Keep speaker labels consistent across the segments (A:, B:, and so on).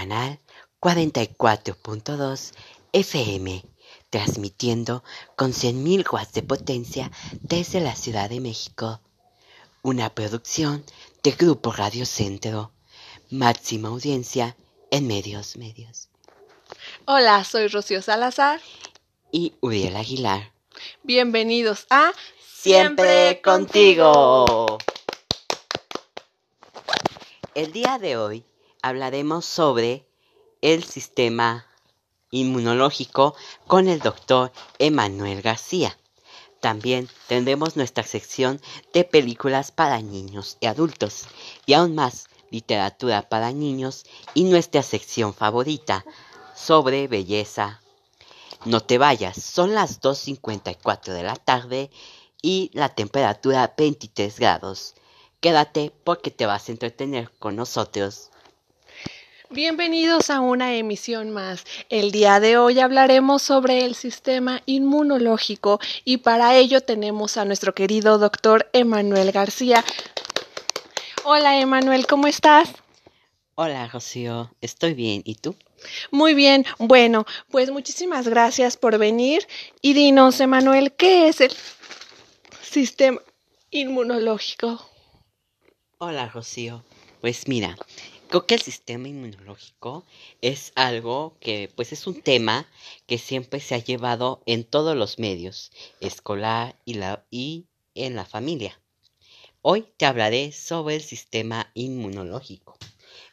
A: canal 44.2 FM, transmitiendo con 100.000 watts de potencia desde la Ciudad de México. Una producción de Grupo Radio Centro. Máxima audiencia en medios medios.
B: Hola, soy Rocío Salazar.
A: Y Uriel Aguilar.
B: Bienvenidos a
A: Siempre contigo. El día de hoy hablaremos sobre el sistema inmunológico con el doctor Emanuel García. También tendremos nuestra sección de películas para niños y adultos y aún más literatura para niños y nuestra sección favorita sobre belleza. No te vayas, son las 2.54 de la tarde y la temperatura 23 grados. Quédate porque te vas a entretener con nosotros.
B: Bienvenidos a una emisión más. El día de hoy hablaremos sobre el sistema inmunológico y para ello tenemos a nuestro querido doctor Emanuel García. Hola Emanuel, ¿cómo estás?
A: Hola Rocío, estoy bien. ¿Y tú?
B: Muy bien. Bueno, pues muchísimas gracias por venir y dinos, Emanuel, ¿qué es el sistema inmunológico?
A: Hola Rocío. Pues mira, creo que el sistema inmunológico es algo que pues es un tema que siempre se ha llevado en todos los medios, escolar y, la, y en la familia. Hoy te hablaré sobre el sistema inmunológico.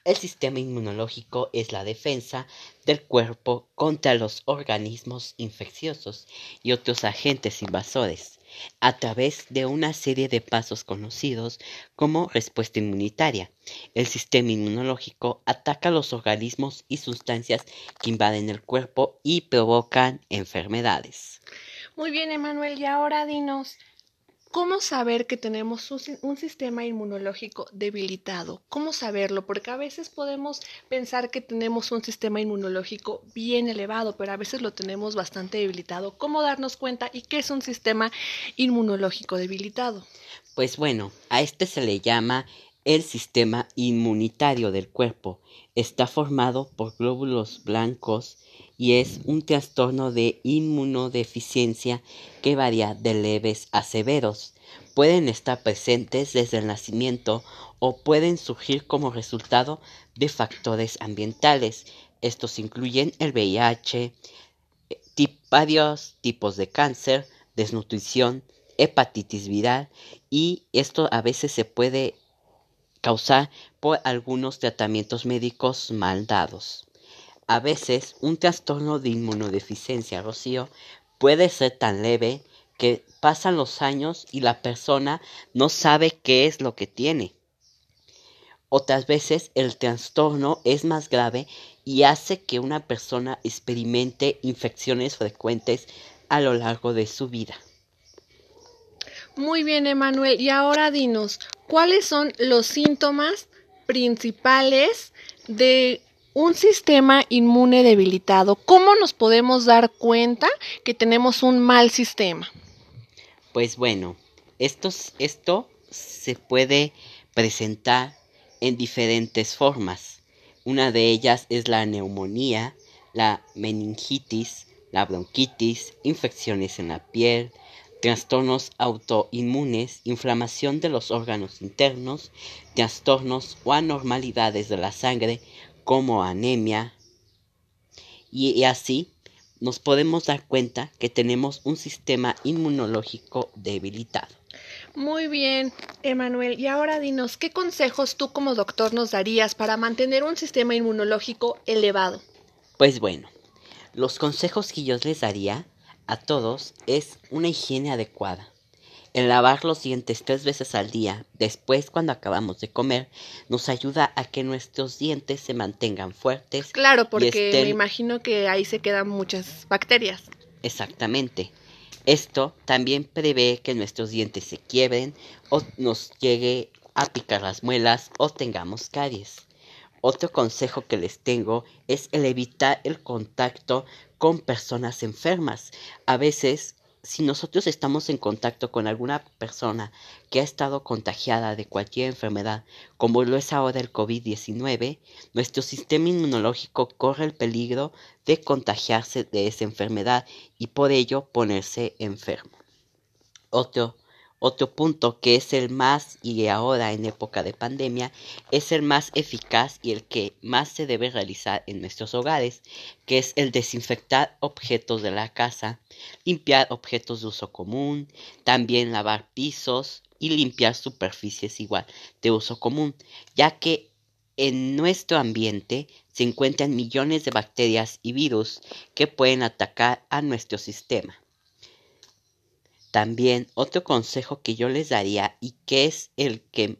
A: El sistema inmunológico es la defensa del cuerpo contra los organismos infecciosos y otros agentes invasores a través de una serie de pasos conocidos como respuesta inmunitaria. El sistema inmunológico ataca los organismos y sustancias que invaden el cuerpo y provocan enfermedades.
B: Muy bien, Emanuel, y ahora dinos, ¿Cómo saber que tenemos un, sistema inmunológico debilitado? ¿Cómo saberlo? Porque a veces podemos pensar que tenemos un sistema inmunológico bien elevado, pero a veces lo tenemos bastante debilitado. ¿Cómo darnos cuenta y qué es un sistema inmunológico debilitado?
A: Pues bueno, a este se le llama el sistema inmunitario del cuerpo. Está formado por glóbulos blancos y es un trastorno de inmunodeficiencia que varía de leves a severos. Pueden estar presentes desde el nacimiento o pueden surgir como resultado de factores ambientales. Estos incluyen el VIH, varios tipos de cáncer, desnutrición, hepatitis viral y esto a veces se puede causar por algunos tratamientos médicos mal dados. A veces un trastorno de inmunodeficiencia, Rocío, puede ser tan leve que pasan los años y la persona no sabe qué es lo que tiene. Otras veces el trastorno es más grave y hace que una persona experimente infecciones frecuentes a lo largo de su vida.
B: Muy bien, Emanuel. Y ahora dinos, ¿cuáles son los síntomas principales de un sistema inmune debilitado. ¿Cómo nos podemos dar cuenta que tenemos un mal sistema?
A: Pues bueno, esto, esto se puede presentar en diferentes formas. Una de ellas es la neumonía, la meningitis, la bronquitis, infecciones en la piel, trastornos autoinmunes, inflamación de los órganos internos, trastornos o anormalidades de la sangre como anemia y, así nos podemos dar cuenta que tenemos un sistema inmunológico debilitado.
B: Muy bien, Emanuel. Y ahora dinos, ¿qué consejos tú como doctor nos darías para mantener un sistema inmunológico elevado?
A: Pues bueno, los consejos que yo les daría a todos es una higiene adecuada. El lavar los dientes tres veces al día, después cuando acabamos de comer, nos ayuda a que nuestros dientes se mantengan fuertes.
B: Claro, porque me imagino que ahí se quedan muchas bacterias.
A: Exactamente. Esto también prevé que nuestros dientes se quiebren o nos llegue a picar las muelas o tengamos caries. Otro consejo que les tengo es el evitar el contacto con personas enfermas. A veces si nosotros estamos en contacto con alguna persona que ha estado contagiada de cualquier enfermedad, como lo es ahora el COVID-19, nuestro sistema inmunológico corre el peligro de contagiarse de esa enfermedad y por ello ponerse enfermo. Otro otro punto que es el más, y ahora en época de pandemia, es el más eficaz y el que más se debe realizar en nuestros hogares, que es el desinfectar objetos de la casa, limpiar objetos de uso común, también lavar pisos y limpiar superficies igual de uso común, ya que en nuestro ambiente se encuentran millones de bacterias y virus que pueden atacar a nuestro sistema. También otro consejo que yo les daría y que es el que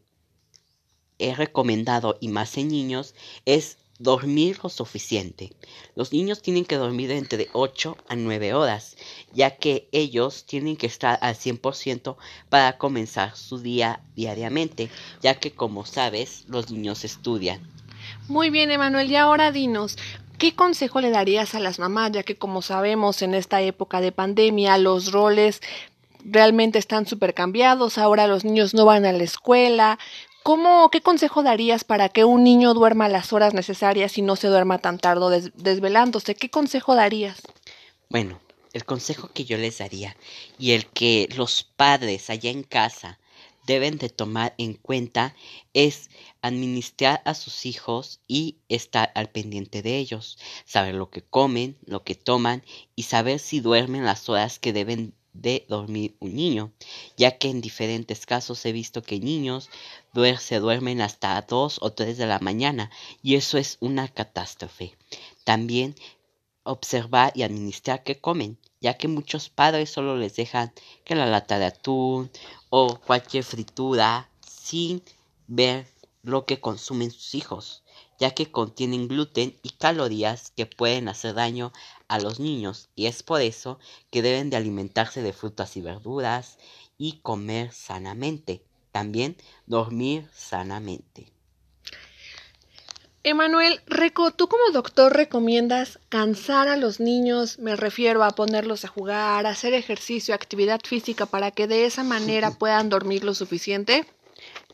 A: he recomendado y más en niños es dormir lo suficiente. Los niños tienen que dormir entre 8 a 9 horas, ya que ellos tienen que estar al 100% para comenzar su día diariamente, ya que como sabes, los niños estudian.
B: Muy bien, Emanuel, y ahora dinos, ¿Qué consejo le darías a las mamás, ya que como sabemos en esta época de pandemia los roles realmente están súper cambiados, ahora los niños no van a la escuela. ¿Cómo, qué consejo darías para que un niño duerma las horas necesarias y no se duerma tan tarde desvelándose? ¿Qué consejo darías?
A: Bueno, el consejo que yo les daría y el que los padres allá en casa deben de tomar en cuenta es administrar a sus hijos y estar al pendiente de ellos, saber lo que comen, lo que toman y saber si duermen las horas que deben de dormir un niño, ya que en diferentes casos he visto que niños se duermen hasta 2 o 3 de la mañana y eso es una catástrofe. También observar y administrar qué comen, ya que muchos padres solo les dejan que la lata de atún o cualquier fritura sin ver lo que consumen sus hijos ya que contienen gluten y calorías que pueden hacer daño a los niños y es por eso que deben de alimentarse de frutas y verduras y comer sanamente. También dormir sanamente.
B: Emanuel, Reco, ¿tú como doctor recomiendas cansar a los niños? Me refiero a ponerlos a jugar, a hacer ejercicio, actividad física para que de esa manera puedan dormir lo suficiente.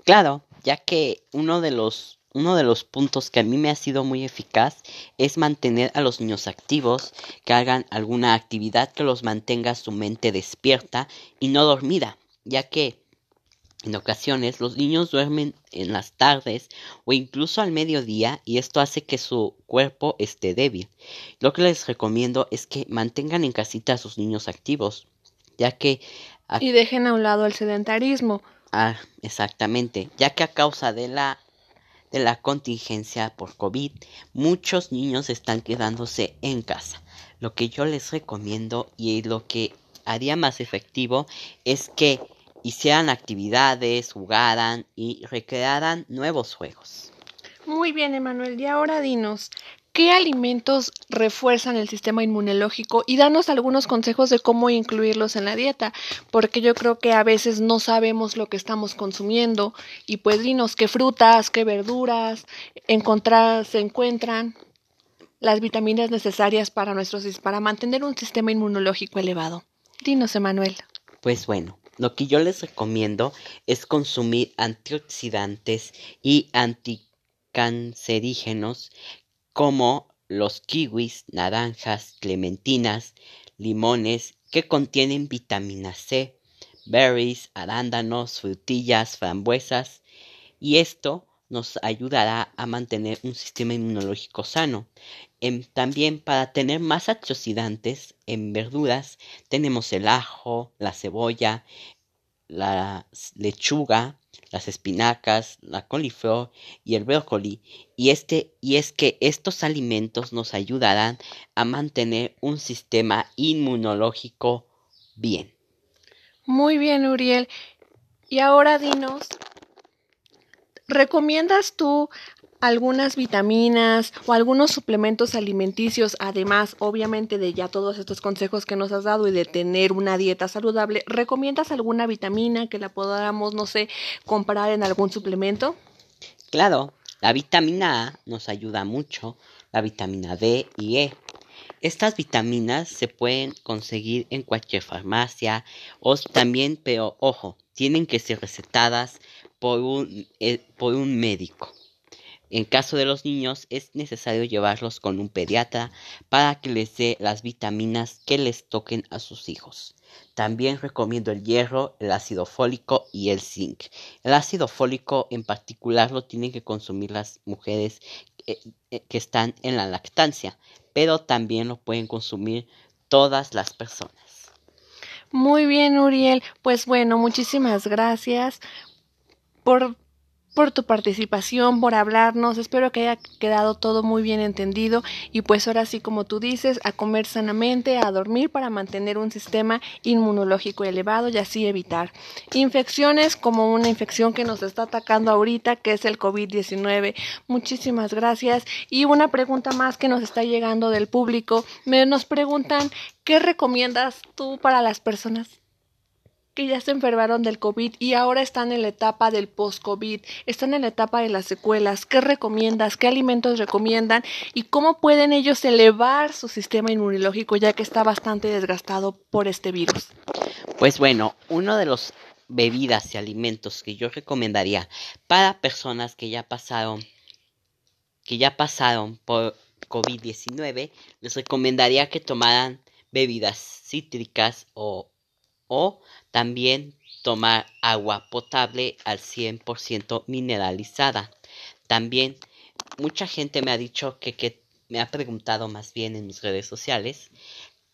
A: Claro, ya que uno de los uno de los puntos que a mí me ha sido muy eficaz es mantener a los niños activos, que hagan alguna actividad que los mantenga su mente despierta y no dormida, ya que en ocasiones los niños duermen en las tardes o incluso al mediodía y esto hace que su cuerpo esté débil. Lo que les recomiendo es que mantengan en casita a sus niños activos, ya que...
B: Y dejen a un lado el sedentarismo.
A: Ah, exactamente, ya que a causa de la de la contingencia por COVID, muchos niños están quedándose en casa. Lo que yo les recomiendo y lo que haría más efectivo es que hicieran actividades, jugaran y recrearan nuevos juegos.
B: Muy bien, Emanuel. Y ahora dinos, ¿Qué alimentos refuerzan el sistema inmunológico? Y danos algunos consejos de cómo incluirlos en la dieta, porque yo creo que a veces no sabemos lo que estamos consumiendo y pues dinos qué frutas, qué verduras se encuentran las vitaminas necesarias para nuestros para mantener un sistema inmunológico elevado. Dinos, Emanuel.
A: Pues bueno, lo que yo les recomiendo es consumir antioxidantes y anticancerígenos como los kiwis, naranjas, clementinas, limones que contienen vitamina C, berries, arándanos, frutillas, frambuesas y esto nos ayudará a mantener un sistema inmunológico sano. Em, también para tener más antioxidantes en verduras tenemos el ajo, la cebolla, la lechuga, las espinacas, la coliflor y el brócoli, y este y es que estos alimentos nos ayudarán a mantener un sistema inmunológico bien.
B: Muy bien, Uriel. Y ahora dinos, ¿recomiendas tú algunas vitaminas o algunos suplementos alimenticios, además obviamente de ya todos estos consejos que nos has dado y de tener una dieta saludable, ¿recomiendas alguna vitamina que la podamos, no sé, comprar en algún suplemento?
A: Claro, la vitamina A nos ayuda mucho, la vitamina D y E. Estas vitaminas se pueden conseguir en cualquier farmacia o también, pero ojo, tienen que ser recetadas por un, eh, por un médico. En caso de los niños es necesario llevarlos con un pediatra para que les dé las vitaminas que les toquen a sus hijos. También recomiendo el hierro, el ácido fólico y el zinc. El ácido fólico en particular lo tienen que consumir las mujeres que, eh, que están en la lactancia, pero también lo pueden consumir todas las personas.
B: Muy bien, Uriel. Pues bueno, muchísimas gracias por por tu participación, por hablarnos. Espero que haya quedado todo muy bien entendido y pues ahora sí, como tú dices, a comer sanamente, a dormir para mantener un sistema inmunológico elevado y así evitar infecciones como una infección que nos está atacando ahorita, que es el COVID-19. Muchísimas gracias. Y una pregunta más que nos está llegando del público. Me nos preguntan, ¿qué recomiendas tú para las personas que ya se enfermaron del COVID y ahora están en la etapa del post-COVID, están en la etapa de las secuelas. ¿Qué recomiendas? ¿Qué alimentos recomiendan? ¿Y cómo pueden ellos elevar su sistema inmunológico ya que está bastante desgastado por este virus?
A: Pues bueno, uno de los bebidas y alimentos que yo recomendaría para personas que ya pasaron que ya pasaron por COVID-19, les recomendaría que tomaran bebidas cítricas o o también tomar agua potable al 100% mineralizada. También mucha gente me ha dicho que, que, me ha preguntado más bien en mis redes sociales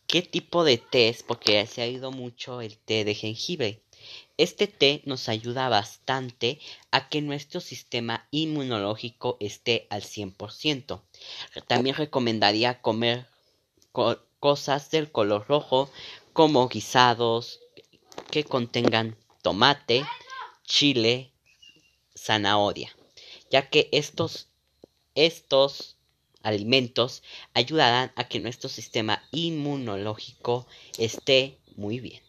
A: qué tipo de té es porque se ha ido mucho el té de jengibre. Este té nos ayuda bastante a que nuestro sistema inmunológico esté al 100%. También recomendaría comer cosas del color rojo como guisados, que contengan tomate, chile, zanahoria, ya que estos, estos alimentos ayudarán a que nuestro sistema inmunológico esté muy bien.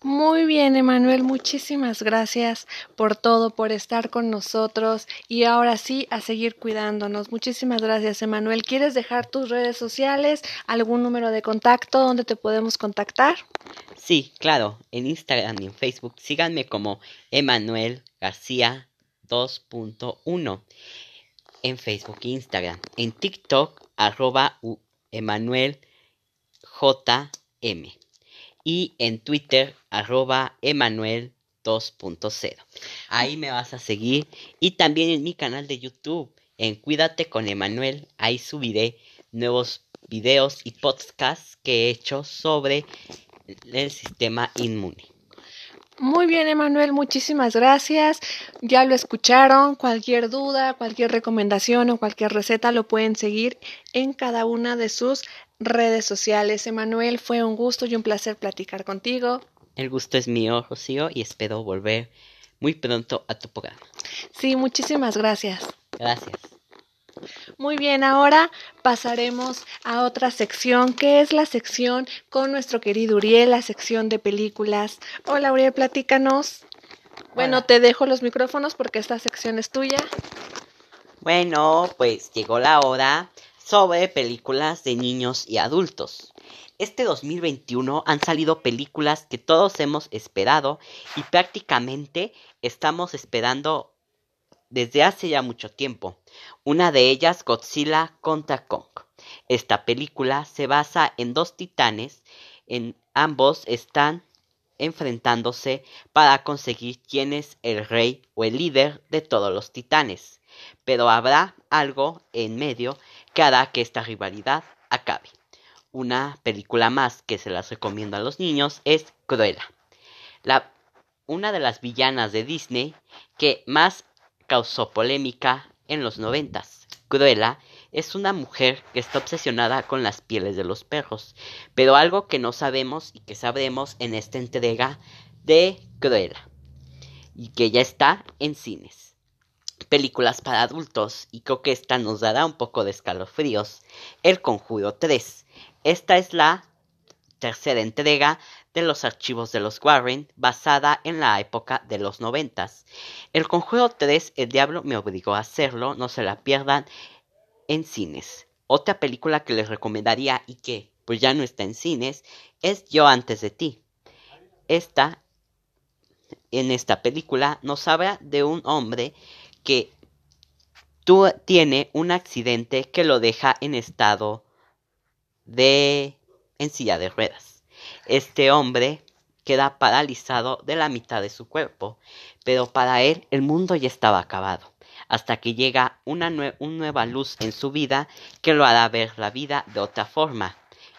B: Muy bien, Emanuel, muchísimas gracias por todo, por estar con nosotros y ahora sí a seguir cuidándonos. Muchísimas gracias, Emanuel. ¿Quieres dejar tus redes sociales, algún número de contacto donde te podemos contactar?
A: Sí, claro, en Instagram y en Facebook síganme como Emanuel García 2.1 en Facebook e Instagram. En TikTok, arroba Emanuel JM y en Twitter arroba Emanuel 2.0. Ahí me vas a seguir y también en mi canal de YouTube en Cuídate con Emanuel. Ahí subiré nuevos videos y podcasts que he hecho sobre el sistema inmune.
B: Muy bien, Emanuel, muchísimas gracias. Ya lo escucharon. Cualquier duda, cualquier recomendación o cualquier receta lo pueden seguir en cada una de sus redes sociales. Emanuel, fue un gusto y un placer platicar contigo.
A: El gusto es mío, Rocío, y espero volver muy pronto a tu programa.
B: Sí, muchísimas gracias.
A: Gracias.
B: Muy bien, ahora pasaremos a otra sección, que es la sección con nuestro querido Uriel, la sección de películas. Hola, Uriel, platícanos. Bueno, te dejo los micrófonos porque esta sección es tuya.
A: Bueno, pues llegó la hora sobre películas de niños y adultos. Este 2021 han salido películas que todos hemos esperado y prácticamente estamos esperando desde hace ya mucho tiempo. Una de ellas, Godzilla contra Kong. Esta película se basa en dos titanes, en ambos están enfrentándose para conseguir quién es el rey o el líder de todos los titanes. Pero habrá algo en medio que esta rivalidad acabe. Una película más que se las recomiendo a los niños es Cruella. La, una de las villanas de Disney que más causó polémica en los noventas. Cruella es una mujer que está obsesionada con las pieles de los perros, pero algo que no sabemos y que sabremos en esta entrega de Cruella y que ya está en cines películas para adultos y creo que esta nos dará un poco de escalofríos. El Conjuro 3. Esta es la tercera entrega de los archivos de los Warren basada en la época de los noventas. El Conjuro 3, El Diablo me obligó a hacerlo, no se la pierdan en cines. Otra película que les recomendaría y que pues ya no está en cines es Yo antes de ti. Esta, en esta película nos habla de un hombre que tiene un accidente que lo deja en estado de en silla de ruedas. Este hombre queda paralizado de la mitad de su cuerpo, pero para él el mundo ya estaba acabado, hasta que llega una, nueva luz en su vida que lo hará ver la vida de otra forma.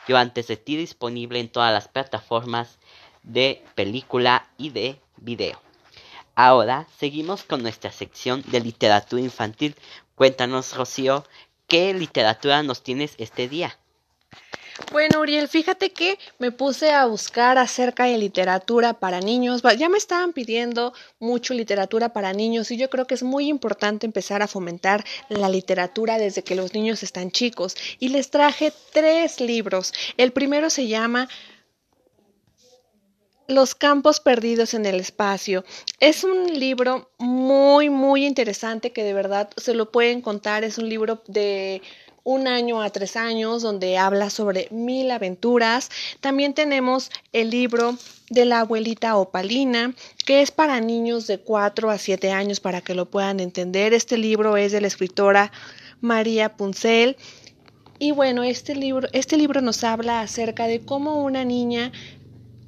A: Yo antes de ti disponible en todas las plataformas de película y de video. Ahora seguimos con nuestra sección de literatura infantil. Cuéntanos, Rocío, ¿qué literatura nos tienes este día?
B: Bueno, Uriel, fíjate que me puse a buscar acerca de literatura para niños. Ya me estaban pidiendo mucho literatura para niños y yo creo que es muy importante empezar a fomentar la literatura desde que los niños están chicos. Y les traje tres libros. El primero se llama los campos perdidos en el espacio. Es un libro muy, muy interesante que de verdad se lo pueden contar. Es un libro de un año a tres años, donde habla sobre mil aventuras. También tenemos el libro de la abuelita opalina, que es para niños de cuatro a siete años para que lo puedan entender. Este libro es de la escritora María Puncel. Y bueno, este libro, este libro nos habla acerca de cómo una niña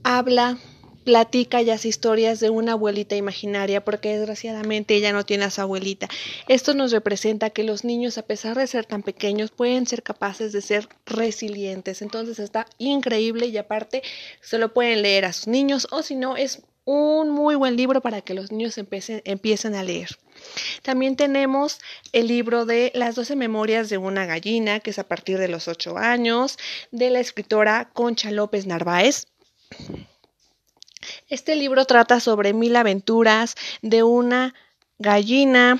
B: habla platica ya historias de una abuelita imaginaria porque desgraciadamente ella no tiene a su abuelita. Esto nos representa que los niños a pesar de ser tan pequeños pueden ser capaces de ser resilientes. Entonces está increíble y aparte se lo pueden leer a sus niños o si no es un muy buen libro para que los niños empiecen, empiecen a leer. También tenemos el libro de Las doce memorias de una gallina, que es a partir de los ocho años, de la escritora Concha López Narváez. Este libro trata sobre mil aventuras de una gallina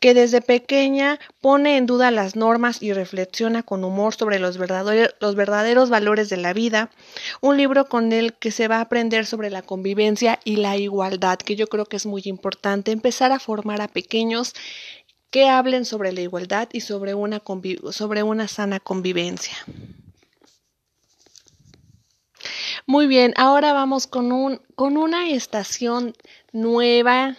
B: que desde pequeña pone en duda las normas y reflexiona con humor sobre los verdaderos, valores de la vida. Un libro con el que se va a aprender sobre la convivencia y la igualdad, que yo creo que es muy importante empezar a formar a pequeños que hablen sobre la igualdad y sobre una sana convivencia. Muy bien, ahora vamos con, un, con una estación nueva.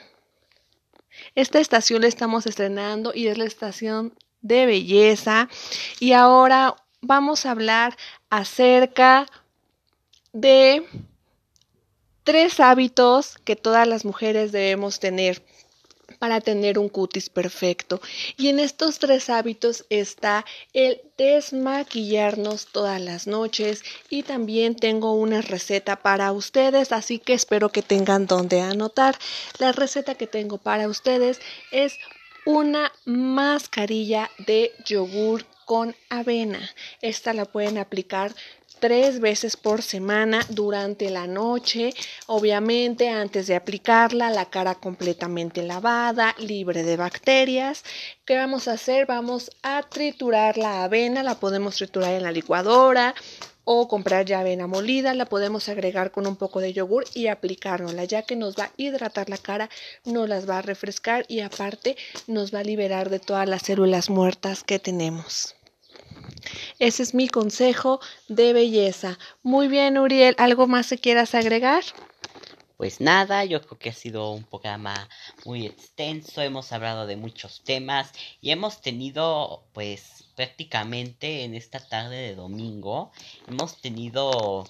B: Esta estación la estamos estrenando y es la estación de belleza. Y ahora vamos a hablar acerca de tres hábitos que todas las mujeres debemos tener para tener un cutis perfecto. Y en estos tres hábitos está el desmaquillarnos todas las noches y también tengo una receta para ustedes, así que espero que tengan donde anotar. La receta que tengo para ustedes es una mascarilla de yogur con avena. Esta la pueden aplicar tres veces por semana durante la noche, obviamente antes de aplicarla, la cara completamente lavada, libre de bacterias. ¿Qué vamos a hacer? Vamos a triturar la avena, la podemos triturar en la licuadora o comprar ya avena molida, la podemos agregar con un poco de yogur y aplicárnosla, ya que nos va a hidratar la cara, nos las va a refrescar y aparte nos va a liberar de todas las células muertas que tenemos. Ese es mi consejo de belleza. Muy bien, Uriel, ¿algo más que quieras agregar?
A: Pues nada, yo creo que ha sido un programa muy extenso, hemos hablado de muchos temas y hemos tenido pues prácticamente en esta tarde de domingo, hemos tenido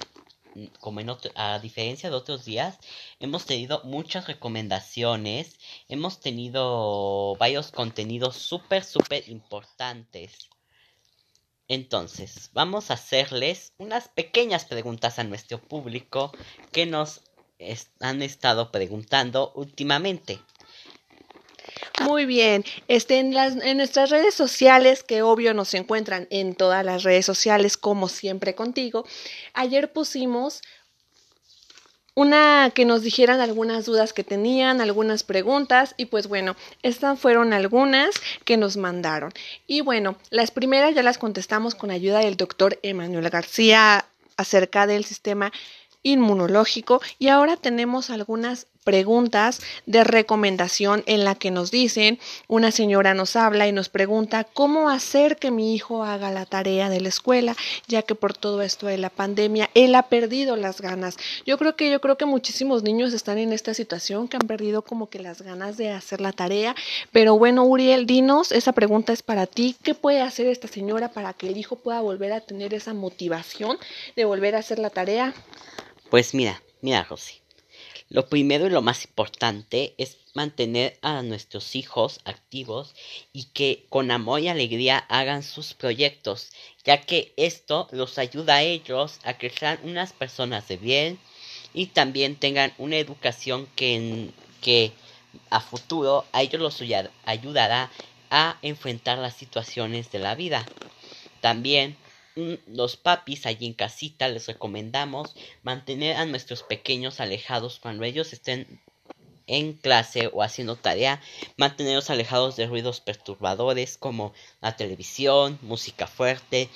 A: como en a diferencia de otros días, hemos tenido muchas recomendaciones, hemos tenido varios contenidos súper, súper importantes. Entonces, vamos a hacerles unas pequeñas preguntas a nuestro público que nos han estado preguntando últimamente.
B: Muy bien, este, en, nuestras redes sociales, que obvio nos encuentran en todas las redes sociales, como siempre contigo, ayer pusimos una que nos dijeran algunas dudas que tenían, algunas preguntas y pues bueno, estas fueron algunas que nos mandaron. Y bueno, las primeras ya las contestamos con ayuda del doctor Emanuel García acerca del sistema inmunológico y ahora tenemos algunas preguntas de recomendación en la que nos dicen, una señora nos habla y nos pregunta cómo hacer que mi hijo haga la tarea de la escuela, ya que por todo esto de la pandemia él ha perdido las ganas. Yo creo que yo creo que muchísimos niños están en esta situación que han perdido como que las ganas de hacer la tarea, pero bueno, Uriel, dinos, esa pregunta es para ti, ¿qué puede hacer esta señora para que el hijo pueda volver a tener esa motivación de volver a hacer la tarea?
A: Pues mira, mira, Rosy. Lo primero y lo más importante es mantener a nuestros hijos activos y que con amor y alegría hagan sus proyectos, ya que esto los ayuda a ellos a que sean unas personas de bien y también tengan una educación que, que a futuro a ellos los ayudará a enfrentar las situaciones de la vida. También los papis allí en casita les recomendamos mantener a nuestros pequeños alejados cuando ellos estén en clase o haciendo tarea, mantenerlos alejados de ruidos perturbadores como la televisión, música fuerte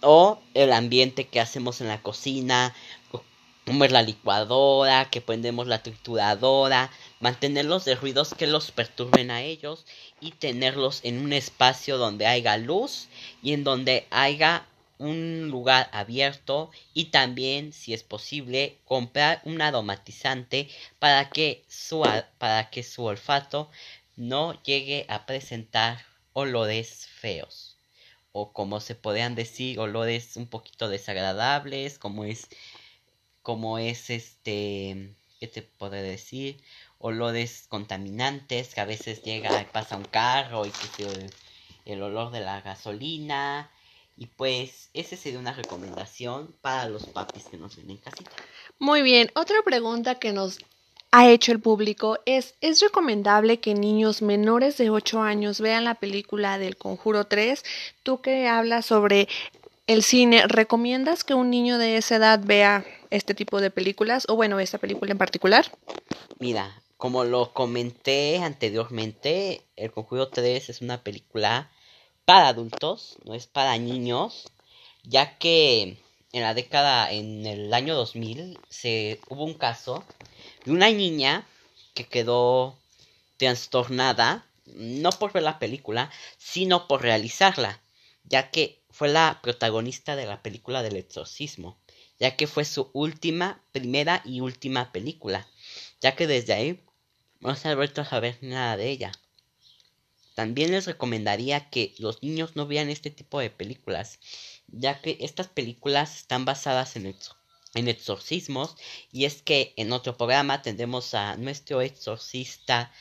A: o el ambiente que hacemos en la cocina, como es la licuadora, que prendemos la trituradora, mantenerlos de ruidos que los perturben a ellos y tenerlos en un espacio donde haya luz y en donde haya un lugar abierto y también si es posible comprar un aromatizante para que su, para que su olfato no llegue a presentar olores feos o como se podrían decir olores un poquito desagradables como es como es este qué te puedo decir olores contaminantes que a veces llega y pasa un carro y que el, el olor de la gasolina y pues esa sería una recomendación para los papis que nos ven en casita.
B: Muy bien, otra pregunta que nos ha hecho el público es, ¿es recomendable que niños menores de 8 años vean la película del Conjuro 3? Tú que hablas sobre el cine, ¿recomiendas que un niño de esa edad vea este tipo de películas o bueno, esta película en particular?
A: Mira, como lo comenté anteriormente, El Conjuro 3 es una película para adultos, no es para niños, ya que en la década, en el año 2000, se hubo un caso de una niña que quedó trastornada, no por ver la película, sino por realizarla, ya que fue la protagonista de la película del exorcismo, ya que fue su última, primera y última película, ya que desde ahí no se ha vuelto a saber nada de ella. También les recomendaría que los niños no vean este tipo de películas, ya que estas películas están basadas en, exorcismos y es que en otro programa tendremos a nuestro exorcista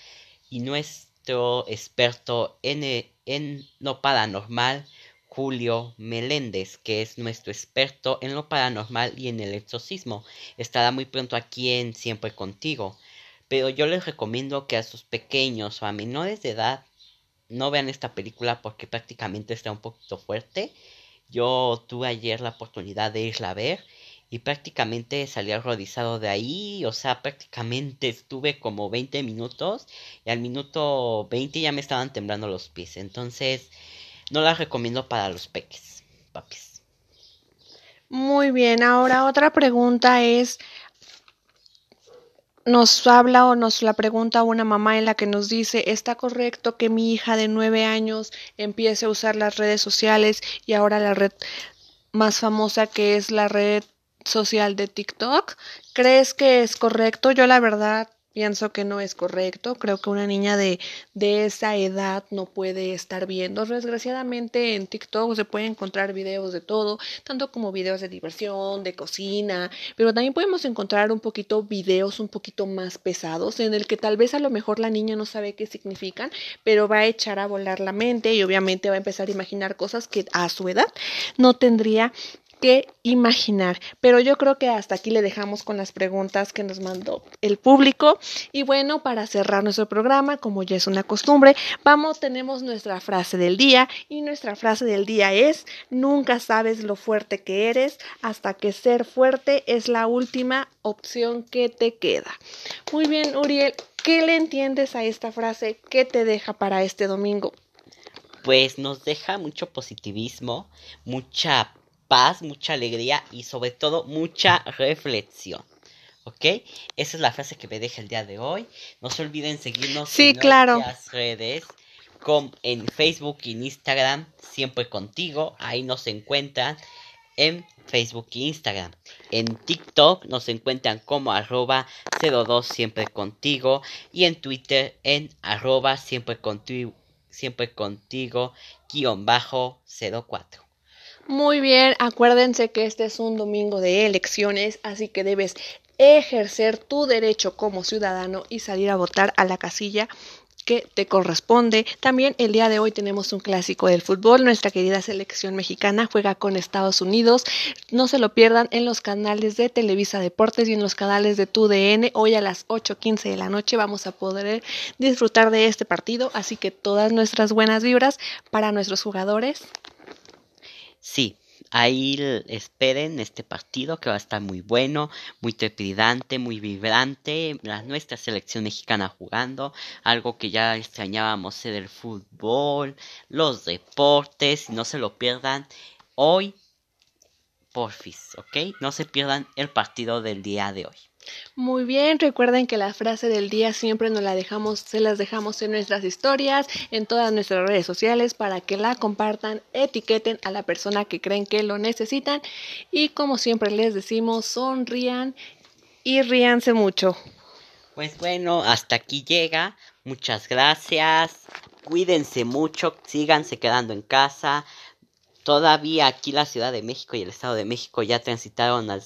A: y nuestro experto en, e, en lo paranormal, Julio Meléndez, que es nuestro experto en lo paranormal y en el exorcismo. Estará muy pronto aquí en Siempre contigo. Pero yo les recomiendo que a sus pequeños o a menores de edad no vean esta película porque prácticamente está un poquito fuerte. Yo tuve ayer la oportunidad de irla a ver y prácticamente salí arrodizado de ahí, o sea, prácticamente estuve como 20 minutos y al minuto 20 ya me estaban temblando los pies. Entonces, no la recomiendo para los peques, papis.
B: Muy bien, ahora otra pregunta es, nos habla o nos la pregunta una mamá en la que nos dice, ¿está correcto que mi hija de nueve años empiece a usar las redes sociales y ahora la red más famosa que es la red social de TikTok? ¿Crees que es correcto? Yo la verdad Pienso que no es correcto. Creo que una niña de, de esa edad no puede estar viendo. Desgraciadamente en TikTok se pueden encontrar videos de todo, tanto como videos de diversión, de cocina, pero también podemos encontrar un poquito videos un poquito más pesados en el que tal vez a lo mejor la niña no sabe qué significan, pero va a echar a volar la mente y obviamente va a empezar a imaginar cosas que a su edad no tendría que imaginar. Pero yo creo que hasta aquí le dejamos con las preguntas que nos mandó el público. Y bueno, para cerrar nuestro programa, como ya es una costumbre, vamos, tenemos nuestra frase del día. Y nuestra frase del día es, nunca sabes lo fuerte que eres hasta que ser fuerte es la última opción que te queda. Muy bien, Uriel, ¿qué le entiendes a esta frase? ¿Qué te deja para este domingo?
A: Pues nos deja mucho positivismo, mucha paz, mucha alegría y sobre todo mucha reflexión. ¿Ok? Esa es la frase que me deja el día de hoy. No se olviden seguirnos
B: Sí,
A: en
B: claro.
A: nuestras redes. Con, en Facebook y en Instagram, siempre contigo. Ahí nos encuentran en Facebook e Instagram. En TikTok nos encuentran como arroba 02 siempre contigo. Y en Twitter en arroba siempre contigo, siempre contigo guion bajo 04.
B: Muy bien, acuérdense que este es un domingo de elecciones, así que debes ejercer tu derecho como ciudadano y salir a votar a la casilla que te corresponde. También el día de hoy tenemos un clásico del fútbol. Nuestra querida selección mexicana juega con Estados Unidos. No se lo pierdan en los canales de Televisa Deportes y en los canales de TUDN. Hoy a las 8.15 de la noche vamos a poder disfrutar de este partido. Así que todas nuestras buenas vibras para nuestros jugadores.
A: Sí, ahí esperen este partido que va a estar muy bueno, muy trepidante, muy vibrante. La, nuestra selección mexicana jugando, algo que ya extrañábamos el fútbol, los deportes, no se lo pierdan hoy, porfis, ¿ok? No se pierdan el partido del día de hoy.
B: Muy bien, recuerden que la frase del día siempre nos la dejamos, se las dejamos en nuestras historias, en todas nuestras redes sociales para que la compartan, etiqueten a la persona que creen que lo necesitan y como siempre les decimos, sonrían y ríanse mucho.
A: Pues bueno, hasta aquí llega. Muchas gracias. Cuídense mucho, síganse quedando en casa. Todavía aquí la Ciudad de México y el Estado de México ya transitaron al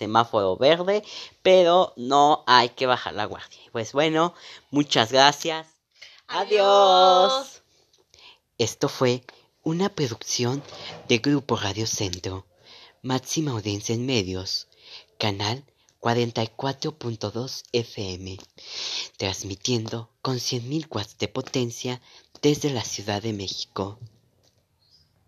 A: semáforo verde, pero no hay que bajar la guardia. Pues bueno, muchas gracias. Adiós. Adiós. Esto fue una producción de Grupo Radio Centro, máxima audiencia en medios, canal 44.2 FM, transmitiendo con 100.000 watts de potencia desde la Ciudad de México.